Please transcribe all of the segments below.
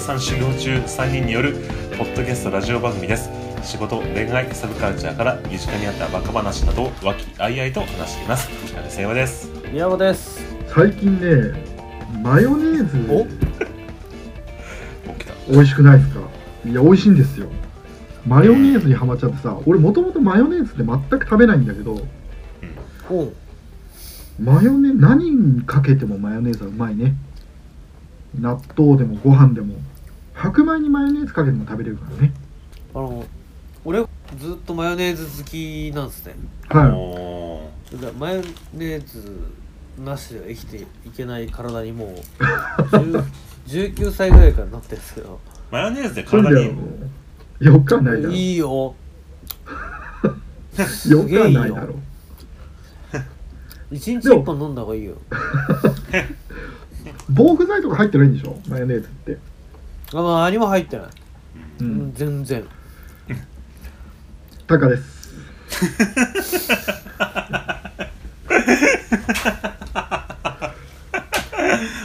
代おじさん修行中3人によるポッドキャストラジオ番組です。仕事恋愛サブカルチャーから身近にあったバカ話などを和気あいあいと話しています。成瀬山です。宮本です。最近ねマヨネーお？ズ起きた。美味しくないですか？いや美味しいんですよ。マヨネーズにハマっちゃってさ俺もともとマヨネーズって全く食べないんだけどおう。マヨネ何にかけてもマヨネーズはうまいね。納豆でもご飯でも白米にマヨネーズかけても食べれるからね。あの俺ずっとマヨネーズ好きなんですね。はおーだマヨネーズなしでは生きていけない体にもう 10 19歳ぐらいからなってるんですけど。マヨネーズで体でによかないだろいいよよげえいいよ。かないだろ。一日一本飲んだ方がいいよ。防腐剤とか入ってないんでしょ？マヨネーズってあまあ何も入ってない、ううん。ん、全然。タカです。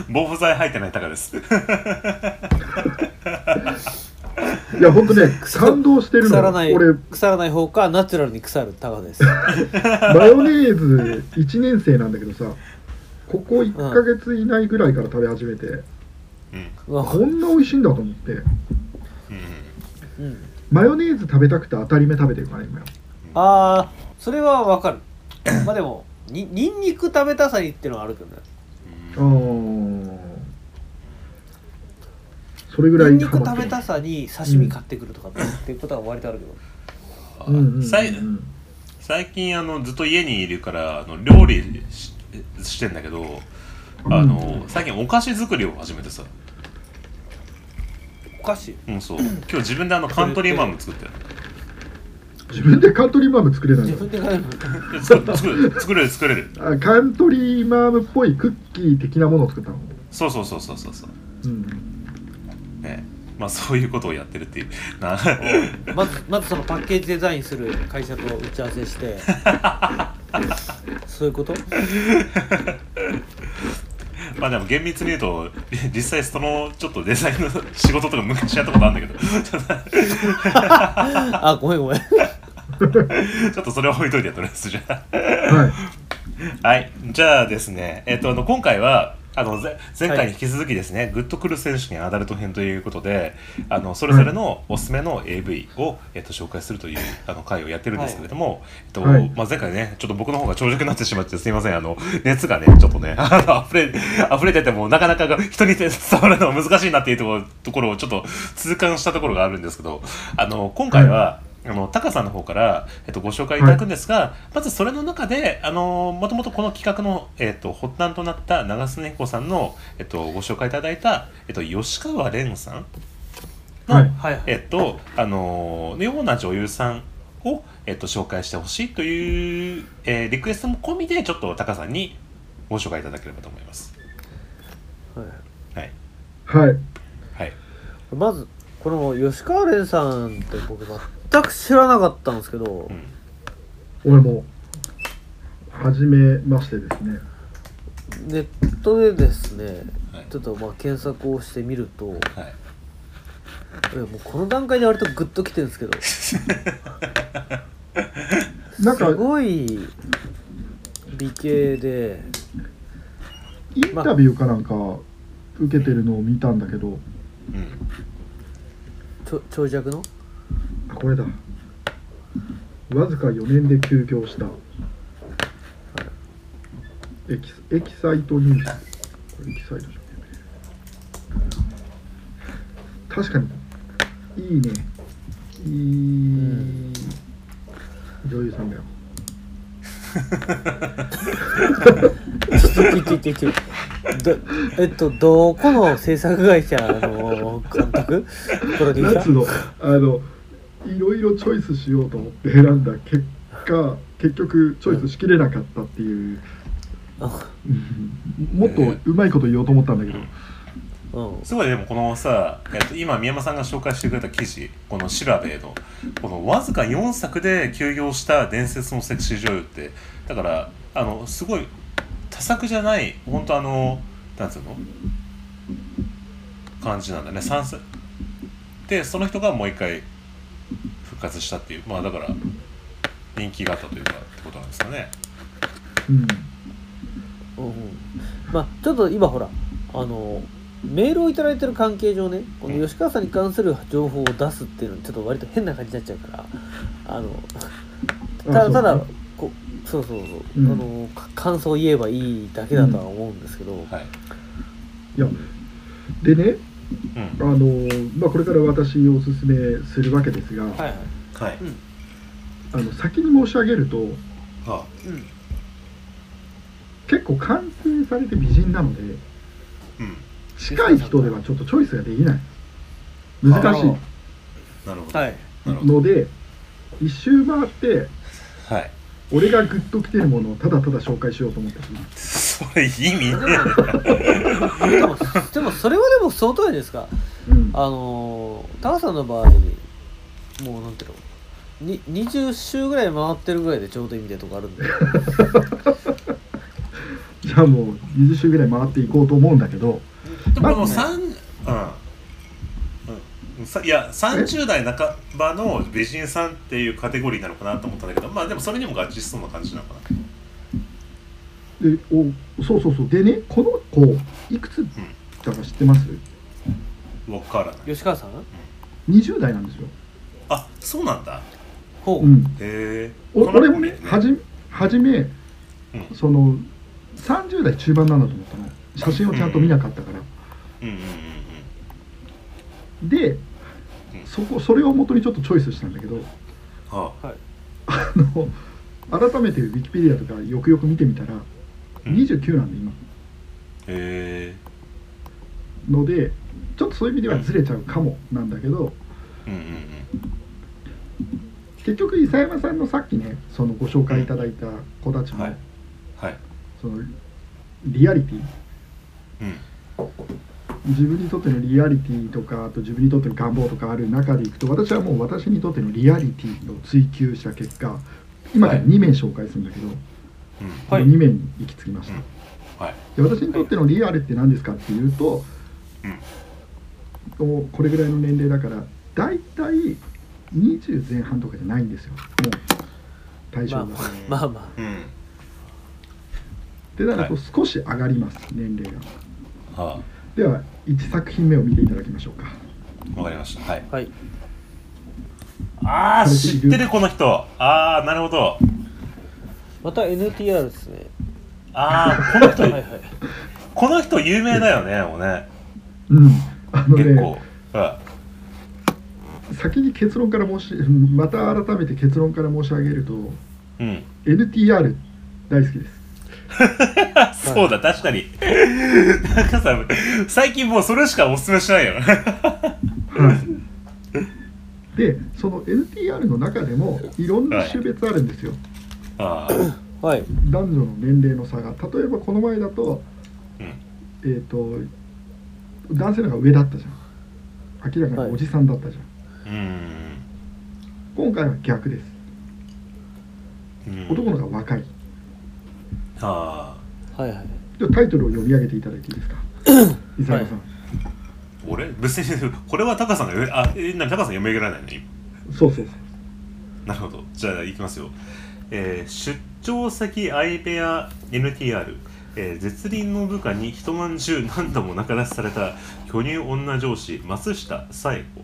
防腐剤入ってないタカです。いやほんとね感動してるの腐らない俺。腐らない方かナチュラルに腐るタガです。マヨネーズ1年生なんだけどさここ1ヶ月以内ぐらいから食べ始めて、うん。うわこんな美味しいんだと思って。うん。うんマヨネーズ食べたくて当たり目食べてるから今よ。ああそれはわかる。まあでもにニンニク食べたさにっていうのはあるけどね。あー。それぐらいニンニクハマってる食べたさに刺身買ってくるとかっていうことは割とあるけど、あうんうんうんうん。さい最近あのずっと家にいるからあの料理ししてんだけどあの、最近お菓子作りを始めてさ、お菓子？うん、そう。今日自分であのカントリーマーム作ってる自分でカントリーマーム作れない自の分で作作る作れる作れる。あカントリーマームっぽいクッキー的なものを作ったの？そうそうそうそうそうそう。うん。ね。まあそういうことをやってるっていう。なまずまずそのパッケージデザインする会社と打ち合わせして。そういうこと？まあでも厳密に言うと 実際そのちょっとデザインの仕事とか昔やったことあるんだけど。ちょっとあごめんごめん。ちょっとそれは置いといてとりあえずじゃあ。はい。はい、じゃあですね、えっと、あの今回はあのぜ前回に引き続きですね、グッとくる選手権アダルト編ということであのそれぞれのおすすめの AV を、えっと、紹介するというあの回をやってるんですけれども、えっとはい。まあ、前回ねちょっと僕の方が長尺になってしまってすいません。あの熱がねちょっとね あの溢れ溢れててもなかなかが人に伝わるのが難しいなっていうところところをちょっと痛感したところがあるんですけどあの今回は、あのタカさんの方から、えっと、ご紹介いただくんですが、まずそれの中であのもともとこの企画の、えっと、発端となった長須根彦さんの、えっと、ご紹介いただいた、えっと、吉川蓮さんの、はい。はいはい。えっとあのような女優さんを、えっと、紹介してほしいという、えーリクエストも込みでちょっとタカさんにご紹介いただければと思います。はい。はい、はい。はい。まずこの吉川蓮さんって僕全く知らなかったんですけど、うん俺も初めましてですね。ネットでですねはい。ちょっとまあ検索をしてみるとはい。もうこの段階で割とグッときてるんですけど なんかすごい美形でインタビューかなんか受けてるのを見たんだけどうん。ちょ長尺の？あこれだ。わずか4年で休業した。エキスエキサイトニュース。これエキサイトじゃん確かに。いいね。いい、女優さんだよ。ちょちょちょどえっとどこの制作会社の監督？プロデューサー？のあのいろいろチョイスしようと思って選んだ結果結局チョイスしきれなかったっていう、あうん。もっとうまいこと言おうと思ったんだけど、うん。すごいでもこのさ、えっと、今宮山さんが紹介してくれた記事この調べの。このわずか4作で休業した伝説のセクシー女優って。だからあのすごい多作じゃない本当あのなんつうの？感じなんだね。三作。でその人がもう一回復活したっていうまあだから人気があったというかってことなんですかね。うん。うんうんまあちょっと今ほらあのメールをいただいてる関係上ねこの吉川さんに関する情報を出すっていうのはちょっと割と変な感じになっちゃうからあのただただこそうそうそう、うん。あのか感想を言えばいいだけだとは思うんですけど、はい。いやでねうんあの、まあ、これから私おすすめするわけですが、はいはい。あの先に申し上げるとはうん。結構完成されて美人なのであうん。近い人ではちょっとチョイスができない。難しなるほど。はい。いなるほど。ので一周回ってはい。俺がグッときてるものをただただ紹介しようと思ってそれ意味？ねでもでもそれはでも相当じゃないですか。うん。あのータカさんの場合もうなんていうの？に20周ぐらい回ってるぐらいでちょうどいいみたいなとこあるんで。じゃあもう20周ぐらい回っていこうと思うんだけど。でももうまずね。三うん。うん。さいや30代半ばの美人さんっていうカテゴリーなのかなと思ったんだけどまあでもそれにも合致しそうな感じなのかなでおそうそうそう。でねこの子いくつだか知ってます？わからない吉川さん？20代なんですよ、あそうなんだ。ほう、うん、へえお俺もねはじはじめ、うん。その30代中盤なんだと思ったの。写真をちゃんと見なかったから、うん。うんうんでうん。そこそれを元にちょっとチョイスしたんだけど。うんははい。あの改めてウィキペディアとかよくよく見てみたらうん29なんで今。えのでちょっとそういう意味ではずれちゃうかもなんだけど。うんうん結局伊佐山さんのさっきねそのご紹介いただいた子たちも、はい。はい。そのリアリティ。うん。自分にとってのリアリティとかあと自分にとっての願望とかある中でいくと私はもう私にとってのリアリティを追求した結果今からはい。2名紹介するんだけど、うんはいこの2名に行き着きました、うん。はい。で私にとってのリアルって何ですかっていうと、うこれぐらいの年齢だから大体20前半とかじゃないんですよ。もう対象が、まあまあまあうん。でなるとはい。少し上がります年齢が。はでは1作品目を見ていただきましょうか。あわかりました。はい。はい。ああ知ってるこの人。ああなるほどまた NTR ですね。ああこの人はいはい。この人有名だよねもうね。うん。あのね結構。先に結論から申しまた改めて結論から申し上げるとうん。うん NTR 大好きです。そうだ確かに。なんかさ最近もうそれしかおすすめしないよ。はい。でその NTR の中でもいろんな種別あるんですよ、ああ。はい。男女の年齢の差が例えばこの前だとうん。えっ、と男性の方が上だったじゃん。明らかにおじさんだったじゃん、うん。今回は逆です。うん。男の方が若い。ああ。はいはい。じゃあタイトルを読み上げていただいていいですか？伊沢さん、俺？別にこれはタカさんがあえなタカさん読み上げられないの？今。そうそうそう。なるほど。じゃあいきますよ、えー出張先相部屋 NTR、えー絶倫の部下に一晩中何度も中出しされた巨乳女上司松下紗恵子。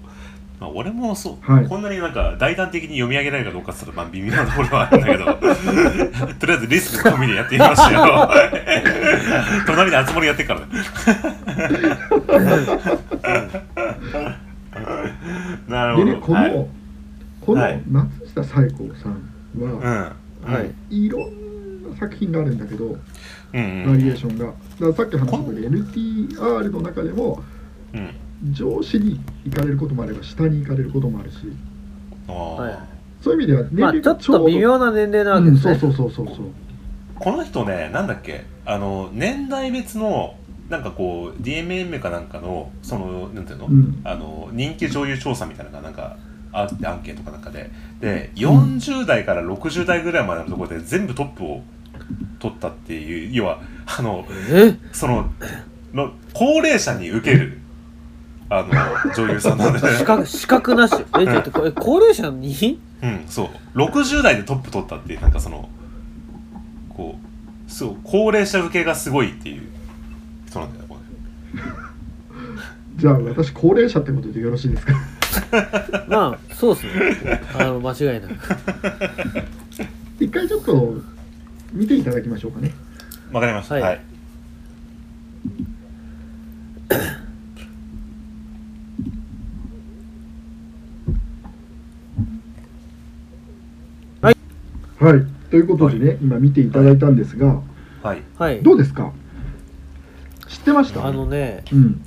まあ、俺もそう、はい。こんなになんか大胆的に読み上げられるかどうかって言ったらまあ微妙なところはあるんだけど。とりあえずリスク込みでやってみましたよ 隣で集まりやってっからね。なるほど。この、はい。このはい。松下紗恵子さんうんは、はい。いろんな作品があるんだけど、うんバリエーションが。だからさっき話した通り NTR の中でもうん。上司に行かれることもあれば下に行かれることもあるし。あそういう意味では年まあ齢ちょっと微妙な年齢なわけうん、ですね、そうそうそうそうそう。この人ねなんだっけ？あの年代別のなんかこう DMM かなんかのそのなんていうの,、うん。あの人気女優調査みたいなのがなんかアンケートかなんかで。で40代から60代ぐらいまでのところで全部トップを取ったっていう要はあのえ？そのの高齢者に受けるあの女優さんなんで。資格資格なし。えちょっとこれ高齢者に？うんそう。60代でトップ取ったっていうなんかそのこうそう高齢者受けがすごいっていう人なんだよこれ。じゃあ私高齢者ってことでよろしいですか？まあそうですね。あの間違いなく一回ちょっと見ていただきましょうかね。わかりました。はい。はい、はい。ということでね、今見ていただいたんですが、はい。はい。どうですか？知ってました？あのねうん。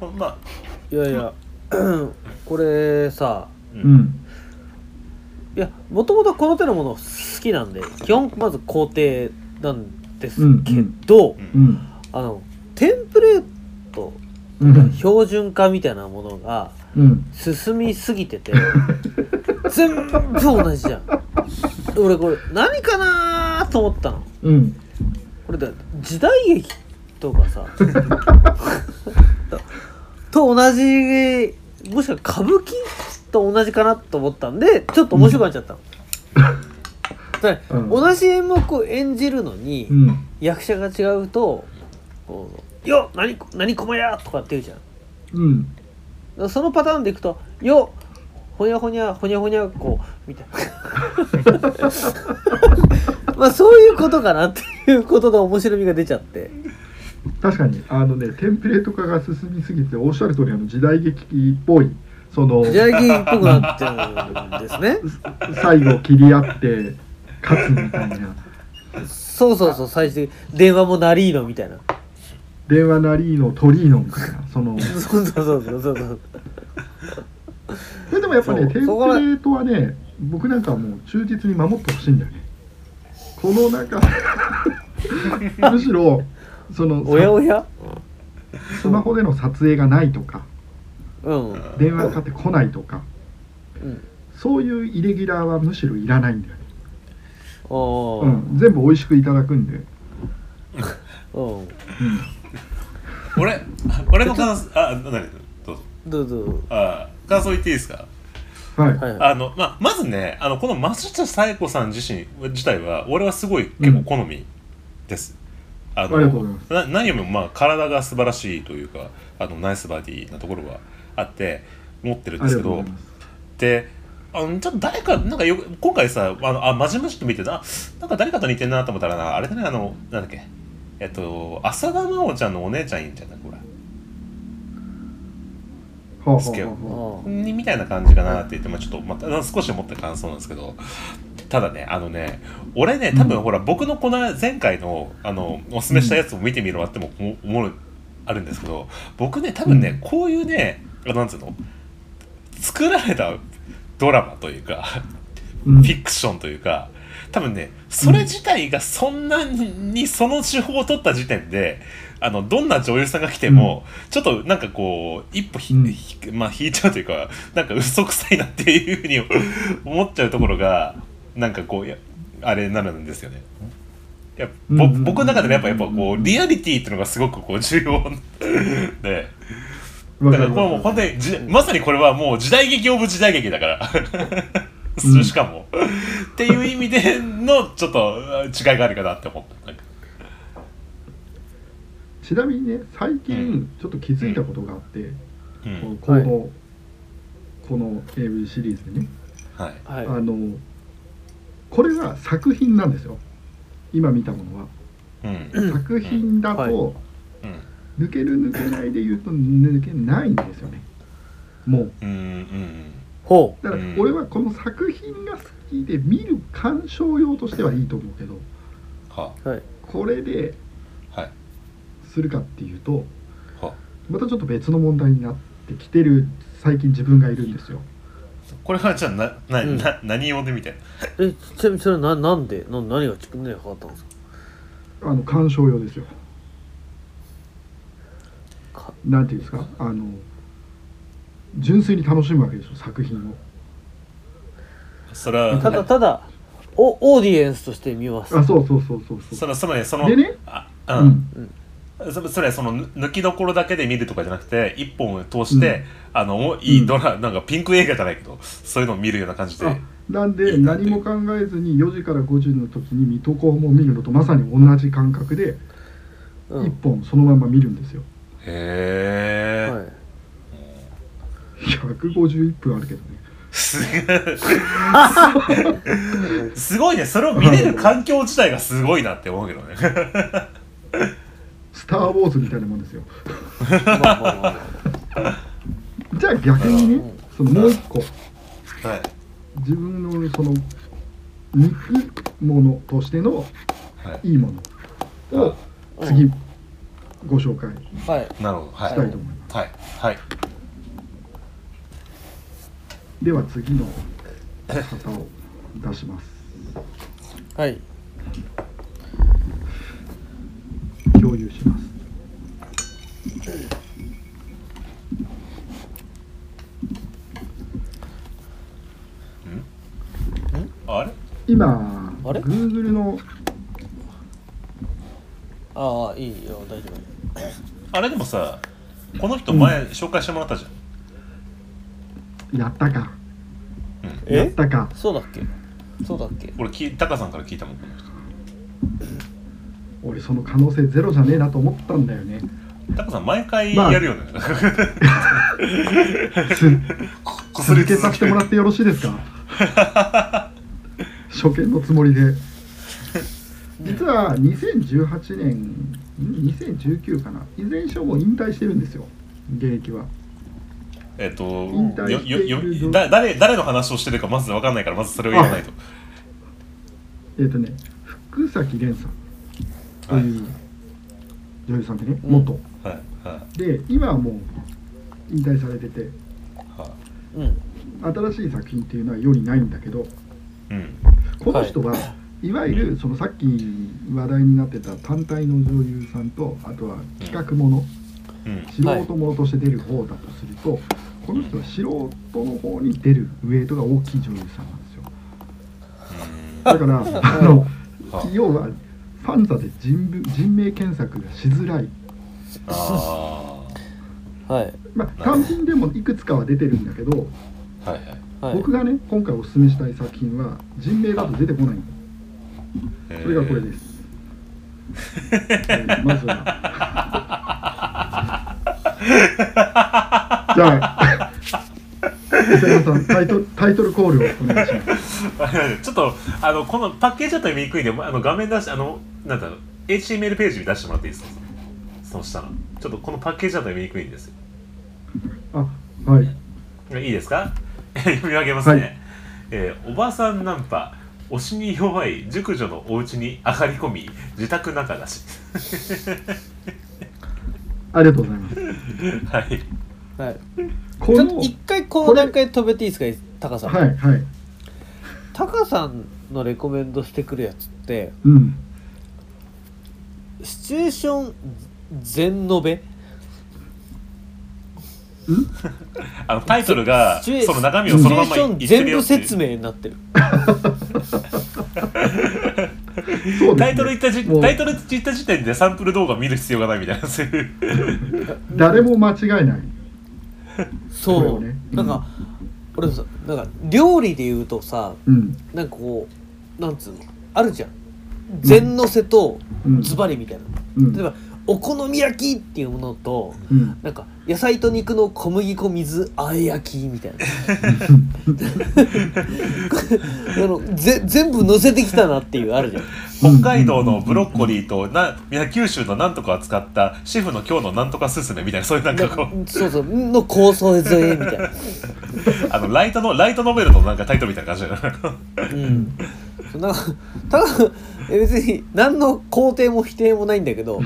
このまあいやいやこれさううん。んいやもともとこの手のもの好きなんで基本まず肯定なんですけど、うんうん。あのテンプレートうん。標準化みたいなものがうん。進みすぎてて全部同じじゃん。俺これ何かなと思ったの。うん。これだ時代劇とかさ と同じもしくは歌舞伎と同じかなと思ったんでちょっと面白くなっちゃったの、でうん。同じ演目を演じるのに、うん。役者が違うと「こうよっ何何駒や!」とかって言うじゃん。うん。そのパターンでいくと「よっほにゃほにゃほにゃほにゃこう」みたいな。まあそういうことかなっていうことで面白みが出ちゃって確かに。あのねテンプレート化が進みすぎておっしゃる通りあの時代劇っぽいその時代劇っぽくなっちゃうんですね。最後切り合って勝つみたいな。そうそうそう最終的に電話もナリーノみたいな。電話なりのトリーノみたいなその。そうそうそうそうそう。でもやっぱねテンプレートはね僕なんかはもう忠実に守ってほしいんだよね。このなんか むしろそのおやおや？スマホでの撮影がないとかうん。電話かかってこないとかうん。そういうイレギュラーはむしろいらないんだよね、うん、全部美味しくいただくんで、うん。うん、俺俺の感想あ何どうぞ。どうぞ。あ感想言っていいですか？はい、はいはい。あの、まあ、まずねあのこの松下紗友子さん自身自体は俺はすごい結構好みです、あのな何よりもまあ体が素晴らしいというかあのナイスバディなところがあって持ってるんですけどであのちょっと誰かなんかよく今回さあのあまじまじと見てななんか誰かと似てんなと思ったらなあれだねあのなんだっけえっと浅田真央ちゃんのお姉ちゃんいいんじゃない？これ。はあはあスケはあ。あーにみたいな感じかなって言って、まあ、ちょっとまた少し思った感想なんですけどただねあのね俺ね多分うん。ほら、僕のこの前回のあのおすすめしたやつを見てみろっても思思うあるんですけど僕ね多分ね、うん。こういうねあなんつうの作られたドラマというかうん。フィクションというか多分ねそれ自体がそんなにその手法を取った時点であのどんな女優さんが来ても、ちょっとなんかこう一歩ひ、うん。ひまあ、引いちゃうというかなんか嘘くさいなっていうふうに思っちゃうところがなんかこうやあれになるんですよね。いや僕の中でねやっぱやっぱこうリアリティっていうのがすごくこう重要。でだからこれもう本当にじまさにこれはもう時代劇オブ時代劇だから。うん。しかも、っていう意味でのちょっと違いがあるかなって思った。ちなみにね最う近ちょっと気づいたことがあって、うん。この、この AV シリーズでね、はい。はい。あのこれは作品なんですよ。今見たものは、うん。作品だと、抜ける抜けないで言うと抜けないんですよね。もう。うんうんほだからうん俺はこの作品が好きで見る鑑賞用としてはいいと思うけどは。うはい。これではい。するかっていうとは。またちょっと別の問題になってきてる最近自分がいるんですよこれはじゃあなな、うん。な何用でみたいな。えちなみにそれななんで？な何がち何が変わったんですあの鑑賞用ですよ。か。かなんていうんですか？あの純粋に楽しむわけですよ作品を。それはただただおオーディエンスとして見ます。あそうそうそうそうそそうのそのねそのでねあううんそそれそのぬ抜きどころだけで見るとかじゃなくて一本を通して、あのもういいドラ、なんかピンク映画じゃないけどそういうのを見るような感じであなんで何も考えずに4時から5時の時に水戸黄門を見るのとまさに同じ感覚でうん。1本そのまま見るんですよ。へえ、はい。151分あるけどね。す すごいね。それを見れる環境自体がすごいなって思うけどね。スター・ウォーズみたいなもんですよ。じゃあ逆にねそのもう一個。はい。自分のその肉ものとしてのはい。いいものをあ次ご紹介あはい。なるほど。はい。したいと思います、はい。はい。では次の方を出します。はい共有します。あれ？今あれ？Google のああいいよ大丈あれでもさこの人前紹介してもらったじゃん、やったか。やったか。そうだっけ？そうだっけ？俺きタカさんから聞いたもん。この人俺その可能性ゼロじゃねえなと思ったんだよね。タカさん毎回まあ。やるよね、すこすり続けさせてもらってよろしいですか？初見のつもりで。実は2018年ん2019かないずれにしろもう引退してるんですよ。現役は。えっと引退よよよだ誰誰の話をしてるかまず分かんないからまずそれを言わないと。えっ、とね福崎蓮さんとい。う女優さんでねうん元、はいはい。で今はもう引退されてて。はうん新しい作品っていうのは世にないんだけどいうん。この人は、い、わゆるそのさっき話題になってた単体の女優さんとあとは企画もの、うん。素人ものとして出る方だとすると、この人は素人の方に出るウェイトが大きい女優さんなんですよ。だから あのは要はファンザで人物人名検索がしづらい。あはい。まあ単品でもいくつかは出てるんだけど、あはいはい。はい。僕がね今回おすすめしたい作品は人名だと出てこないそれがこれです。す、えーまずは。じゃあ磯山さんタイトルタイトルコールをお願いしますちょっとあのこのパッケージだと見にくいんであの画面出しあのなんだろう HTML ページに出してもらっていいですかその下のちょっとこのパッケージだと見にくいんですよ。あはいいいですか？読み上げますね、はいえーおばさんナンパ推しに弱い熟女のお家に上がり込み自宅仲出し。ありがとうございます。はい。はいこの。ちょっと一回この段階で止めていいですかタカさん、はいはい。タカさんのレコメンドしてくるやつってうん。シチュエーション全述べ？あのタイトルがその中身シチュエをそのまま全部説明になってる。ね。タイトル言ったじタイトル言った時点でサンプル動画見る必要がないみたいなそういう。誰も間違いないそう、ねうんなんか俺さなんか料理で言うとさうん。なんかこうなんつうの？あるじゃん。全のせとうん。ズバリみたいな、うん。例えばお好み焼きっていうものとうん。なんか野菜と肉の小麦粉水あえ焼きみたいな。あのぜ全部乗せてきたなっていうあるじゃん。北海道のブロッコリーとな九州のなんとかを使ったシェフの今日のなんとかすすめみたいなそういうなんかこう。そうそうの構想添えみたいな。あのライトのライトノベルのなんかタイトルみたいな感じだようん。なんかただえ別に何の肯定も否定もないんだけど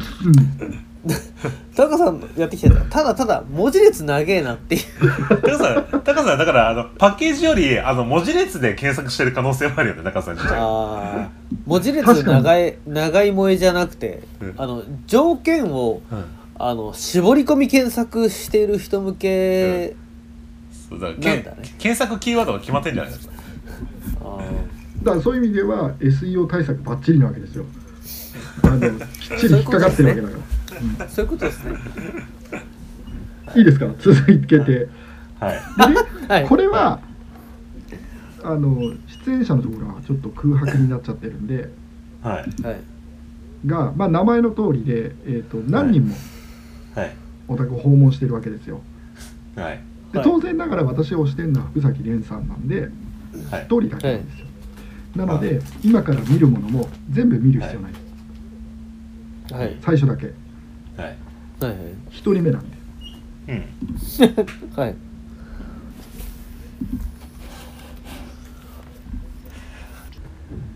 タカさんのやってきてた。ただただ文字列長えなっていう。高さん高さんだからあのパッケージよりあの文字列で検索してる可能性もあるよね高さん自体。あー。文字列長い長い萌えじゃなくて、うん。あの条件をうん。あの絞り込み検索している人向け、そうだけなんだね。検索キーワードが決まってんじゃないですか。あだからそういう意味では SEO 対策ばっちりなわけですよ。あのきっちり引っかかってるわけだから、そういうことですね。う んいいですか？続けて。ではい。ねはい。これはあの出演者のところはちょっと空白になっちゃってるんではい。はい。が、まあ、名前の通りで、えー、と何人もはい。お宅を訪問してるわけですよ。はい。はい。で当然ながら私を推してるのは福崎蓮さんなんではい。1人だけなんですよ、なので今から見るものも全部見る必要ない。です、はい。最初だけはい。はいはい。1人目なんでうん。はい。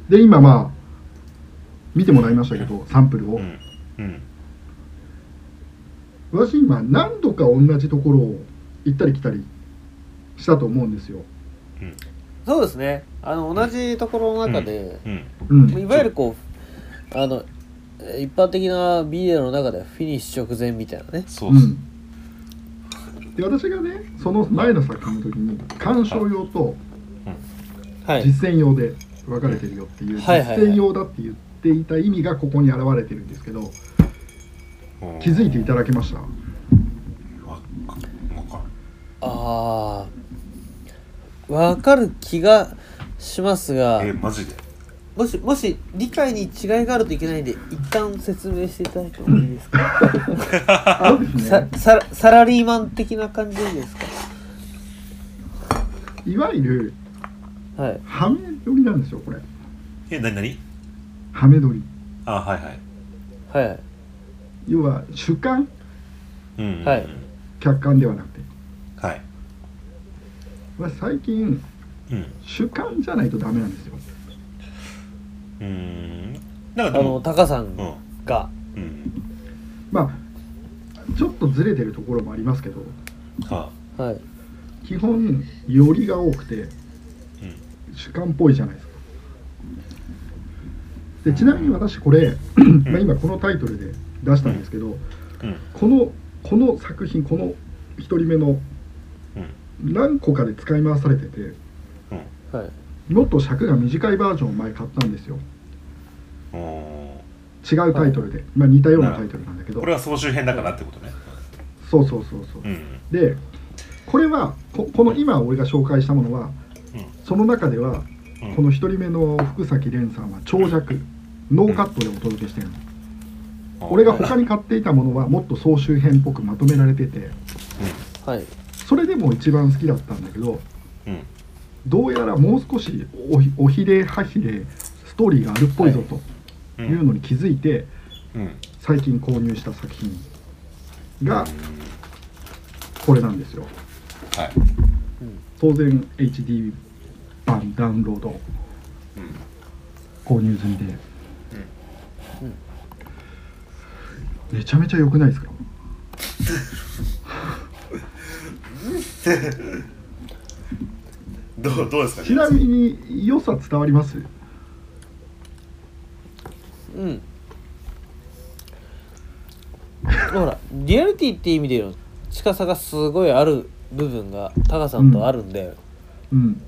で今まあ見てもらいましたけどサンプルを、うん。うん。私今何度か同じところを行ったり来たりしたと思うんですよ、そうですね。あの同じところの中で、うん。うん、いわゆるこうあのえー一般的なビデオの中ではフィニッシュ直前みたいなね。そうっす。うん、で私がねその前の作品の時に鑑賞用とはい。実践用で分かれてるよっていう、はいはいはい。実践用だって言っていた意味がここに現れてるんですけどうん。気づいていただけました？わわかああわかる気がしますがるえマジで？もしもし理解に違いがあるといけないんで一旦説明していただいてもいいですか？さね。サラサラリーマン的な感じでいいですいわゆるかはい。ハメ撮りなんですよこれ。えなになにハメ撮り。あはいはい。はい。要は主観？はい。客観ではなくて。はい。私最近うん。主観じゃないとダメなんですようーん。なんあのかでもタカさんうん。が。うん。まあちょっとずれてるところもありますけど。ははい。基本よりが多くてうん。主観っぽいじゃないですか。でちなみに私これ、まあ今このタイトルで出したんですけど、うん。このこの作品この1人目のうん。何個かで使い回されててうん。はいもっと尺が短いバージョンを前買ったんですよ。違うタイトルで、まあ、似たようなタイトルなんだけど。これは総集編だからってことね。そうそうそうそう、うん。でこれはここの今俺が紹介したものはうん。その中ではうん。この1人目の福崎蓮さんは長尺ノーカットでお届けしてるの。俺が他に買っていたものはもっと総集編っぽくまとめられてて。はい。それでも一番好きだったんだけどうんどうやらもう少しおひおひれはひれストーリーがあるっぽいぞとうんいうのに気づいてうん。最近購入した作品がこれなんですよ。はい。当然 HD 版ダウンロードうん購入済みで。うん。めちゃめちゃ良くないですか？どうどうですか？ちなみに良さ伝わります？うん。ほらリアリティっていう意味での近さがすごいある部分がタカさんとあるんで、うん。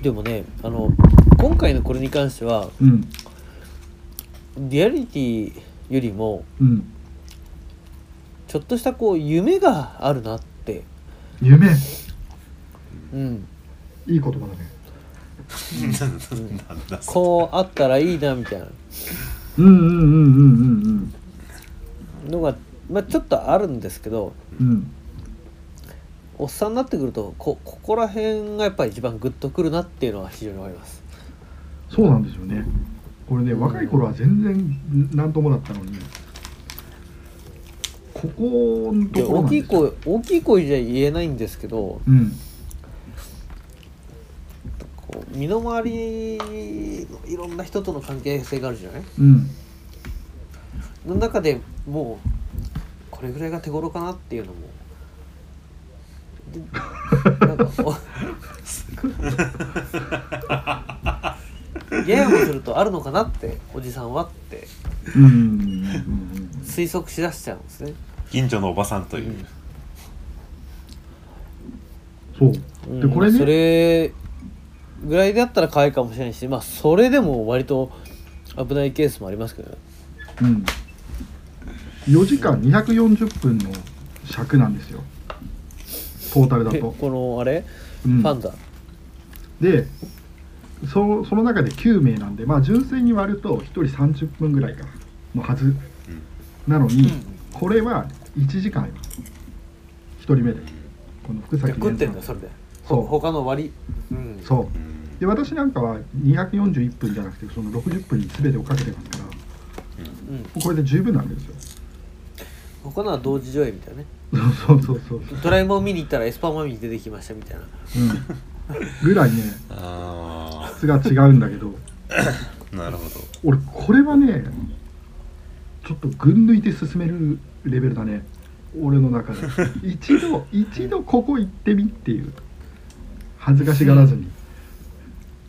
でもねあの今回のこれに関してはうん。リアリティよりもうん。ちょっとしたこう夢があるなって。夢うん。いい言葉だね。なん。だ そこうあったらいいなみたいな。うんうんうんうんうんのが、まあ、ちょっとあるんですけどうん。うんおっさんになってくるとこここら辺がやっぱり一番グッとくるなっていうのは非常に思います。そうなんですよね。これねうん若い頃は全然なんともだったのにここのでところな大きいんですよ声大きい声じゃ言えないんですけどうん身の回りのいろんな人との関係性があるじゃない？うん。の中でもうこれぐらいが手頃かなっていうのも。でなんかおややもするとあるのかなっておじさんはって。推測しだしちゃうんですね。近所のおばさんという、そう。うんでこれね。それぐらいだったら可愛いかもしれないしまあそれでも割と危ないケースもありますけどね。うん。4時間240分の尺なんですよ。トータルだと、えこのあれ、うん。パンダでそその中で9名なんでまあ純粋に割ると1人30分ぐらいかのはず。なのに、これは1時間よ1人目で。この福崎食ってん蓮さんだそれで。そう。他の割り。うん。そう。うんで私なんかは241分じゃなくてその60分に全てをかけてますからうん。これで十分なんですよ。他のは同時上映みたいなね。そうそうそうそう、ドラえもん見に行ったらエスパーマミー出てきましたみたいな。うん、ぐらいねあ質が違うんだけど。あ なるほど。俺これはねちょっと群抜いて進めるレベルだね。俺の中で。一度一度ここ行ってみっていう。恥ずかしがらずに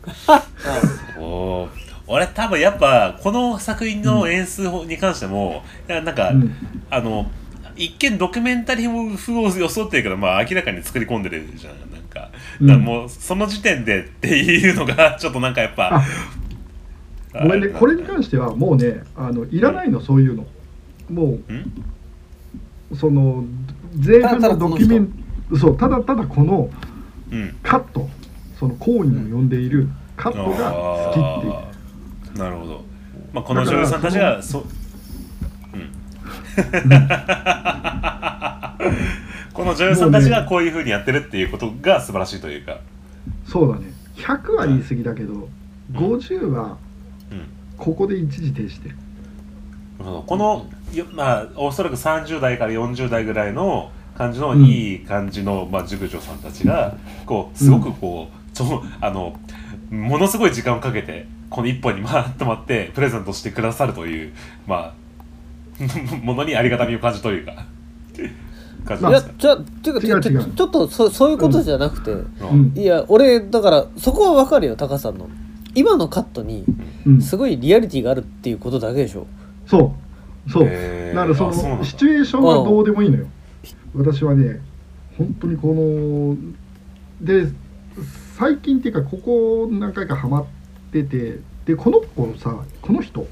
おー。俺多分やっぱこの作品の演出に関しても、いやなんか、うん。あの一見ドキュメンタリー風を装ってるけど、まあ、明らかに作り込んでるじゃん。なんか,、うん。もうその時点でっていうのが ちょっとなんかやっぱあごめんね。これに関してはもうねあのいらないのそういうの。もんうその前半のドキュメンそうただただこのうん。カットその行為の呼んでいるカットが好きっていう。なるほど、まあ、この女優さんたちがそう。ん。この女優さんたちがこういうふうにやってるっていうことが素晴らしいというか、そうだね。100は言い過ぎだけど50はうん。ここで一時停止してる。この、よまあ、おそらく30代から40代ぐらいの感じのいい感じの、まあ、熟女さんたちがこうすごくこう、ちょあのものすごい時間をかけてこの一本にまあ止まってプレゼントしてくださるというまあ ものにありがたみを感じと いうか。感じいやじゃあていうか違う違うちょちょっとそそういうことじゃなくて、うん。うん。いや俺だからそこは分かるよタカさんの。今のカットにうん。すごいリアリティがあるっていうことだけでしょ。そう。そう。へー。だからそうなんだ。のシチュエーションはどうでもいいのよ。私はね本当にこので最近っていうかここ何回かハマっててでこの子さこの人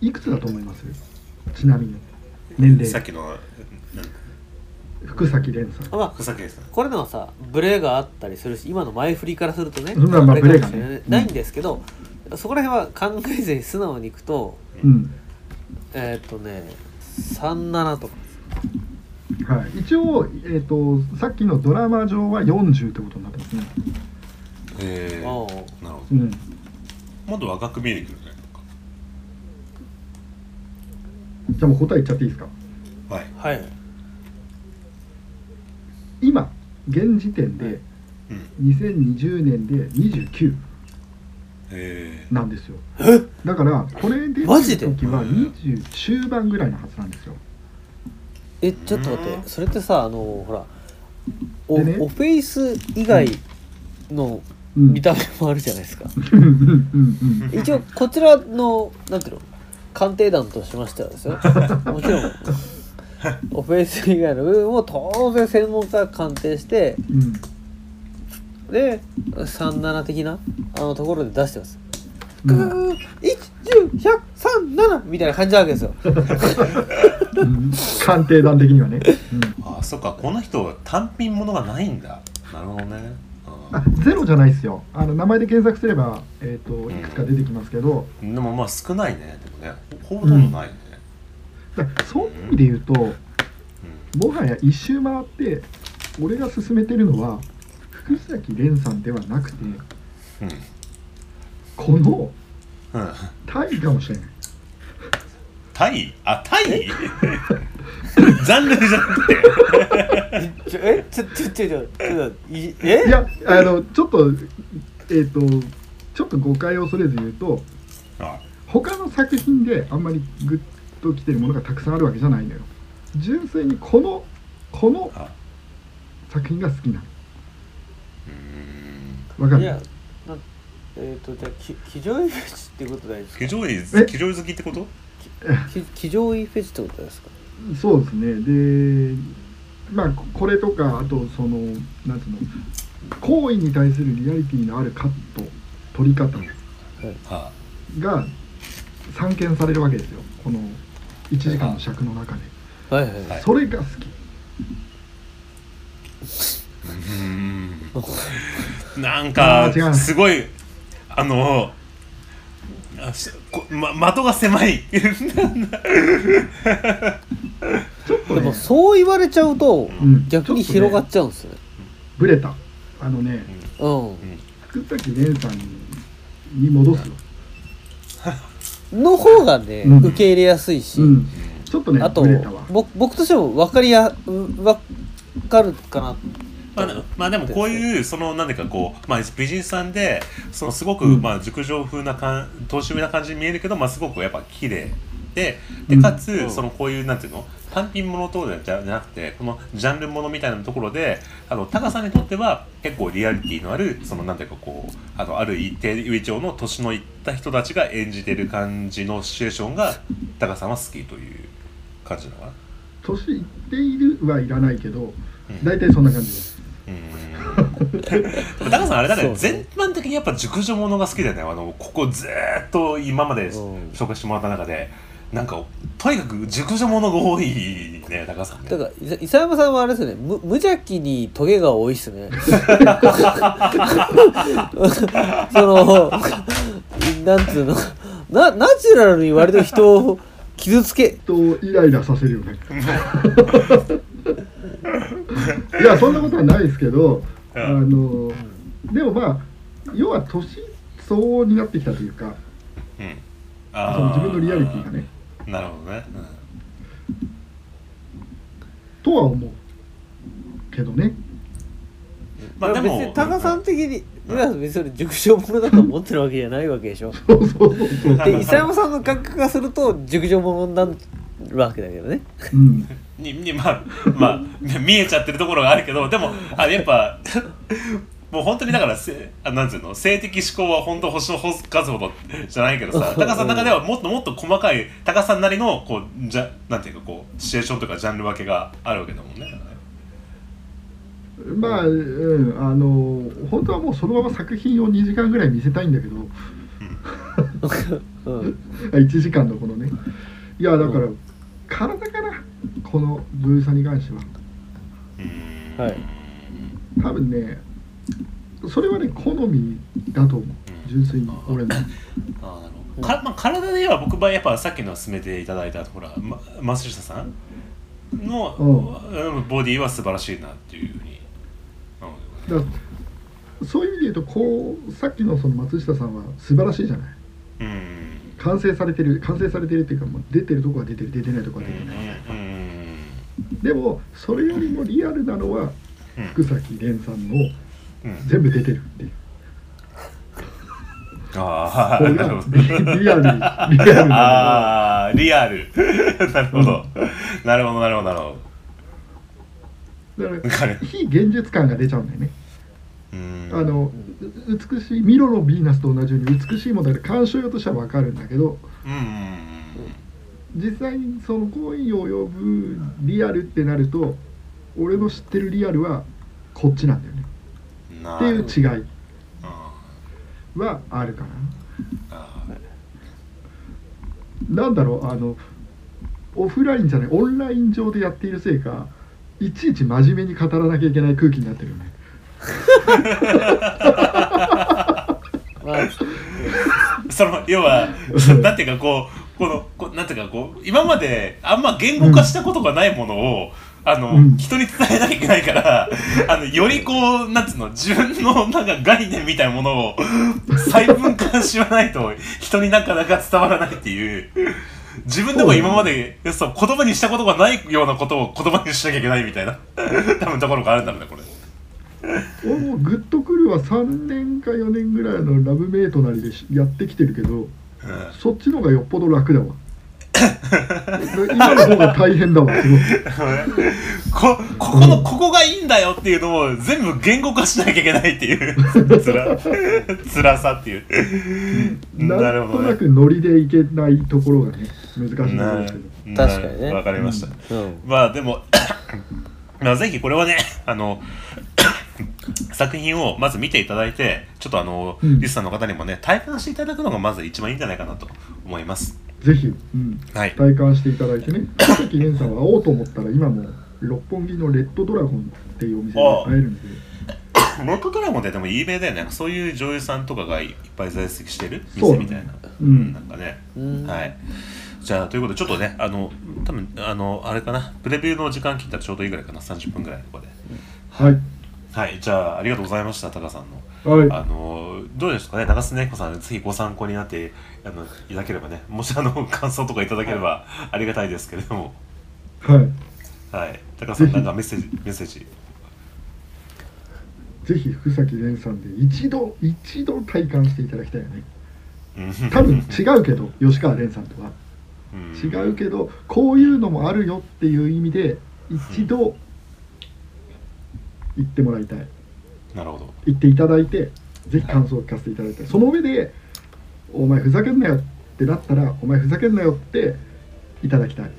いくつだと思います？ちなみに。年齢。さっきのなん福崎蓮さん。あまあ福崎ですねこれでもさブレがあったりするし今の前振りからするとねまあまあれかもしれないブレがね。ないんですけど、そこら辺は考えずに素直にいくとうん。えーっとね37とか。はい、一応、えー、とさっきのドラマ上は40ってことになってますね、へえああ。なるほど。うん、もっと若く見えてくるねじゃあもう答え言っちゃっていいですか？はい。はい。今現時点でうん。2020年で29へなんですよ。だからこれ出てるマジで？時は20中盤ぐらいのはずなんですよ。えちょっと待っうん。てそれってさあのほらお,、でね。おフェイス以外のうん見た目もあるじゃないですか、一応こちらのなん。ていうの鑑定団としましてはですよもちろん。オフェイス以外の部分も当然専門家が鑑定してうん。で37的なあのところで出してますうん。グー1101037みたいな感じなわけですようん。鑑定団的にはね、うん。あそっかこの人は単品ものがないん。だなるほどねあゼロじゃないですよ。あの名前で検索すれば、えー、といくつか出てきますけど、うんでもまあ少ないね。でもねほほとんどないね、だからそういう意味で言うとうん。もはや一周回って俺が勧めてるのは福崎蓮さんではなくてこのうん。うんタイかもしれない。タイ？あタイ？ジャンルじゃなくて。ちょえちょちょちょちょちょいえ？いやあのちょっとえっ、とちょっと誤解を恐れず言うとあ他の作品であんまりグッときてるものがたくさんあるわけじゃないのよ。純粋にこのこのあ作品が好きなうーん。のわかる？いやなえっ、とじゃあき騎乗位フェチっていうことないですか？騎乗位え？騎乗位好きってこと？き騎乗位フェチってことですか？そうですね。でまあここれとかあとそのなんつうの行為に対するリアリティのあるカット撮り方はが散見されるわけですよ。この1時間の尺の中で。はいはいそれが好き。あうん。なんあかー違うすごいあのあしこま的が狭い。ちょっとねでもそう言われちゃうとうん。逆に広がっちゃうんですね。ブレた。あのねうん。福崎蓮さんに戻すよ。の方がね、うん。受け入れやすいし、うん。ちょっとねあとブレたわ。ぼ僕としても分かりやう分かるかなまあ、まあでもこういうそのなんでかこう、まあ、美人さんでそのすごく、うん。まあ熟女風な感年上な感じに見えるけど、まあ、すごくやっぱ綺麗でうん。でかつ、うん。そのこういうなんていうの単品ものとかじゃなくてこのジャンルものみたいなところであのタカさんにとっては結構リアリティのあるそのなんていうかこうあのある一定上長の年のいった人たちが演じてる感じのシチュエーションがタカさんは好きという感じなのかな？年いっているはいらないけどうん。大体そんな感じですうん。でもタカさんあれだね。全般的にやっぱ熟女ものが好きだよね。あのここずーっと今までうん。紹介してもらった中で。なんかとにかく熟女ものが多いねタカさんね。だから伊伊佐山さんはあれですね。無無邪気にトゲが多いっすね。そのなんつうの。なナチュラルに割と人を傷つけ。とイライラさせるよね いやそんなことはないですけどうん。あのでもまあ要は年相応になってきたというかうん。そのあ自分のリアリティがね。ィなるほどね、とは思うけどね。まあでも。別にタカさん的に皆さん。別にそれ熟女ものだと思ってるわけじゃないわけでしょ。そうそうそうそう、で伊佐山さんの感覚がすると熟女ものになるわけだけどね。うん、ににまあまあ見えちゃってるところがあるけどでもあやっぱもう本当にだからせあなんていうの性的思考は本当星の数ほどじゃないけどさ高さんの中ではもっともっと細かい高さんなりのこうじゃなんていうかこうシチュエーションとかジャンル分けがあるわけだもんね。まあ、うん、あの本当はもうそのまま作品を2時間ぐらい見せたいんだけど。うん。1時間のこのね。いやだから体かなこの女優さんに関しては。うん。はい。多分ねそれはね好みだと思う。純粋に俺の。あーなるほど。かまあ、体で言えば僕はやっぱさっきの勧めていただいたほら、ま、松下さん？の、うん。ボディは素晴らしいなっていうふうに、だからそういう意味で言うとこうさっきのその松下さんは素晴らしいじゃない。うんうん完成されてる完成されてるっていうかもう出てるとこは出てる出てないとこは出てない、うんでもそれよりもリアルなのはうん。福崎蓮さんのうん。全部出てるっていう。ああなるほどがリリアルリアルなああリアル。なるほど、なるほどなるほどなるほど。わからる。非現実感が出ちゃうんだよね。うん。あのう美しいミロのヴィーナスと同じように美しいものだから鑑賞用としては分かるんだけど実際にその行為を呼ぶリアルってなると俺の知ってるリアルはこっちなんだよね。っていう違いあはあるかな。あなんだろうあのオフラインじゃないオンライン上でやっているせいかいちいち真面目に語らなきゃいけない空気になってるよねまあその要はなんていうかこうこのこうなんていうかこう今まであんま言語化したことがないものを、あの、うん。人に伝えなきゃいけないからあのよりこうなんつうの自分のなんか概念みたいなものを細分化しないと人になかなか伝わらないっていう。自分でも今までそう言葉にしたことがないようなことを言葉にしなきゃいけないみたいな多分ところがあるんだろうねこれ。グッとくるは3年か4年ぐらいのラブメイトなりでしやってきてるけどうん。そっちの方がよっぽど楽だわ。今の方が大変だわすごい。こここのここがいいんだよっていうのを全部言語化しなきゃいけないっていう。つら辛さっていう。なるなん。とほどね。なくノリでいけないところがね難しいんなですけど。確かにね。わかりました、うん。まあでも まあぜひこれはねあの作品をまず見ていただいてちょっとあの、うん。リスナーの方にもね体感していただくのがまず一番いいんじゃないかなと思います。ぜひ、うん、はい。体感していただいてね佐々木蓮さんは会おうと思ったら今も六本木のレッドドラゴンっていうお店で会えるんで。ロットドラゴンってでも有名だよね。そういう女優さんとかがいっぱい在籍してる店みたいな。うん。なんかね。うんはい。じゃあということでちょっとねあの多分あのあれかな。プレビューの時間切ったらちょうどいいぐらいかな。30分ぐらいのところで。はいはいじゃあありがとうございましたタカさんの。はい。あのどうですかね長須根子さんぜひご参考になってあのいただければねもしあの 感想とかいただければありがたいですけれども。はい。はい。タカさんなんかメッセージメッセージ。ぜひ福崎蓮さんで一度一度体感していただきたいよね。うん。多分違うけど 吉川蓮さんとは。うん。違うけどこういうのもあるよっていう意味で一度言ってもらいたい。なるほど。言っていただいてぜひ感想を聞かせていただいて。その上で「お前ふざけんなよ」ってなったら「お前ふざけんなよ」っていただきたい。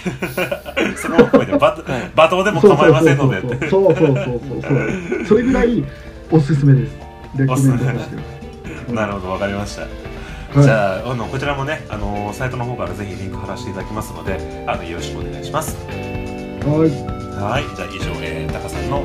そこも含めてバ罵倒でも構いませんので。そうそうそうそうそうそれぐらいおすすめです。レコメントとしては。なるほどわかりました。はい。じゃああのこちらもねあのサイトの方からぜひリンク貼らせていただきますのであのよろしくお願いします。はい。はい。じゃあ以上、えー、タカさんの